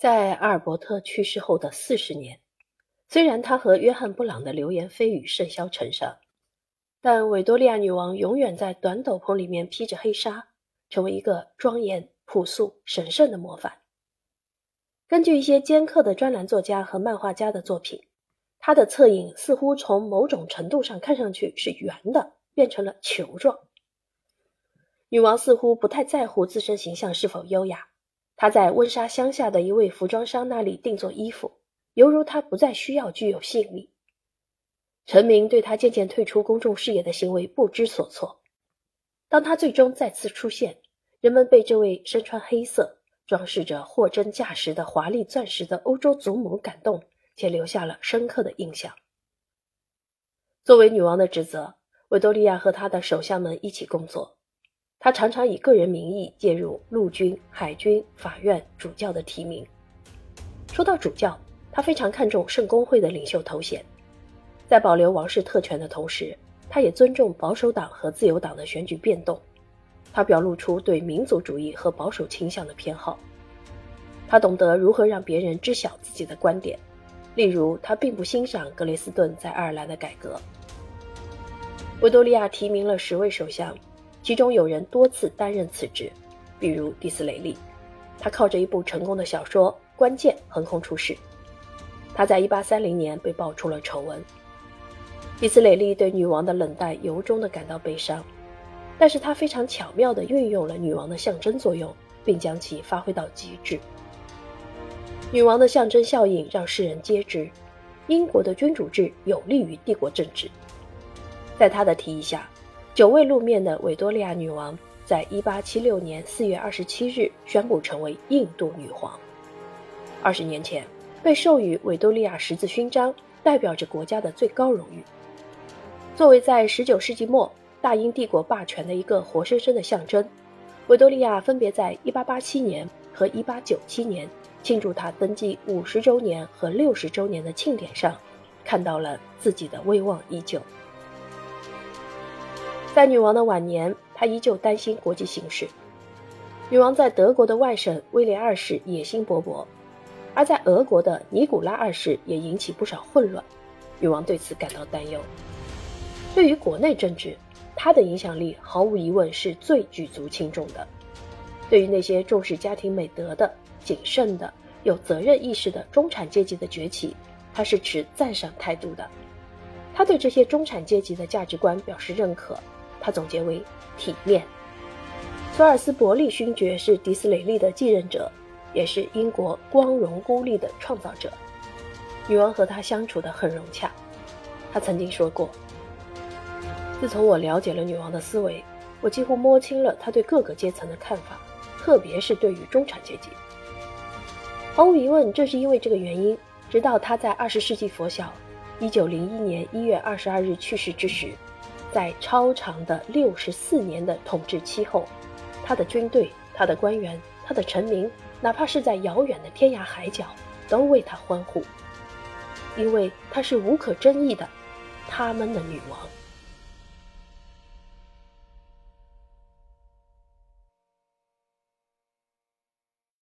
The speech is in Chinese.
在阿尔伯特去世后的四十年，虽然他和约翰·布朗的流言蜚语甚嚣尘上，但维多利亚女王永远在短斗篷里面披着黑纱，成为一个庄严、朴素、神圣的模范。根据一些尖刻的专栏作家和漫画家的作品，她的侧影似乎从某种程度上看上去是圆的，变成了球状。女王似乎不太在乎自身形象是否优雅。他在温莎乡下的一位服装商那里定做衣服，犹如他不再需要具有吸引力。臣民对他渐渐退出公众视野的行为不知所措。当他最终再次出现，人们被这位身穿黑色、装饰着货真价实的华丽钻石的欧洲祖母感动，且留下了深刻的印象。作为女王的职责，维多利亚和她的手下们一起工作。他常常以个人名义介入陆军、海军、法院、主教的提名。说到主教，他非常看重圣公会的领袖头衔，在保留王室特权的同时，他也尊重保守党和自由党的选举变动。他表露出对民族主义和保守倾向的偏好。他懂得如何让别人知晓自己的观点，例如，他并不欣赏格雷斯顿在爱尔兰的改革。维多利亚提名了十位首相。其中有人多次担任此职，比如迪斯雷利，他靠着一部成功的小说《关键》横空出世。他在1830年被爆出了丑闻。迪斯雷利对女王的冷淡由衷地感到悲伤，但是他非常巧妙地运用了女王的象征作用，并将其发挥到极致。女王的象征效应让世人皆知，英国的君主制有利于帝国政治。在他的提议下。久未露面的维多利亚女王，在1876年4月27日宣布成为印度女皇。二十年前，被授予维多利亚十字勋章，代表着国家的最高荣誉。作为在19世纪末大英帝国霸权的一个活生生的象征，维多利亚分别在1887年和1897年庆祝她登基50周年和60周年的庆典上，看到了自己的威望依旧。在女王的晚年，她依旧担心国际形势。女王在德国的外甥威廉二世野心勃勃，而在俄国的尼古拉二世也引起不少混乱。女王对此感到担忧。对于国内政治，她的影响力毫无疑问是最举足轻重的。对于那些重视家庭美德的、谨慎的、有责任意识的中产阶级的崛起，她是持赞赏态度的。她对这些中产阶级的价值观表示认可。他总结为体面。索尔斯伯利勋爵是迪斯雷利的继任者，也是英国光荣孤立的创造者。女王和他相处得很融洽。他曾经说过：“自从我了解了女王的思维，我几乎摸清了她对各个阶层的看法，特别是对于中产阶级。毫无疑问，正是因为这个原因，直到他在二十世纪拂晓，一九零一年一月二十二日去世之时。”在超长的六十四年的统治期后，他的军队、他的官员、他的臣民，哪怕是在遥远的天涯海角，都为他欢呼，因为他是无可争议的他们的女王。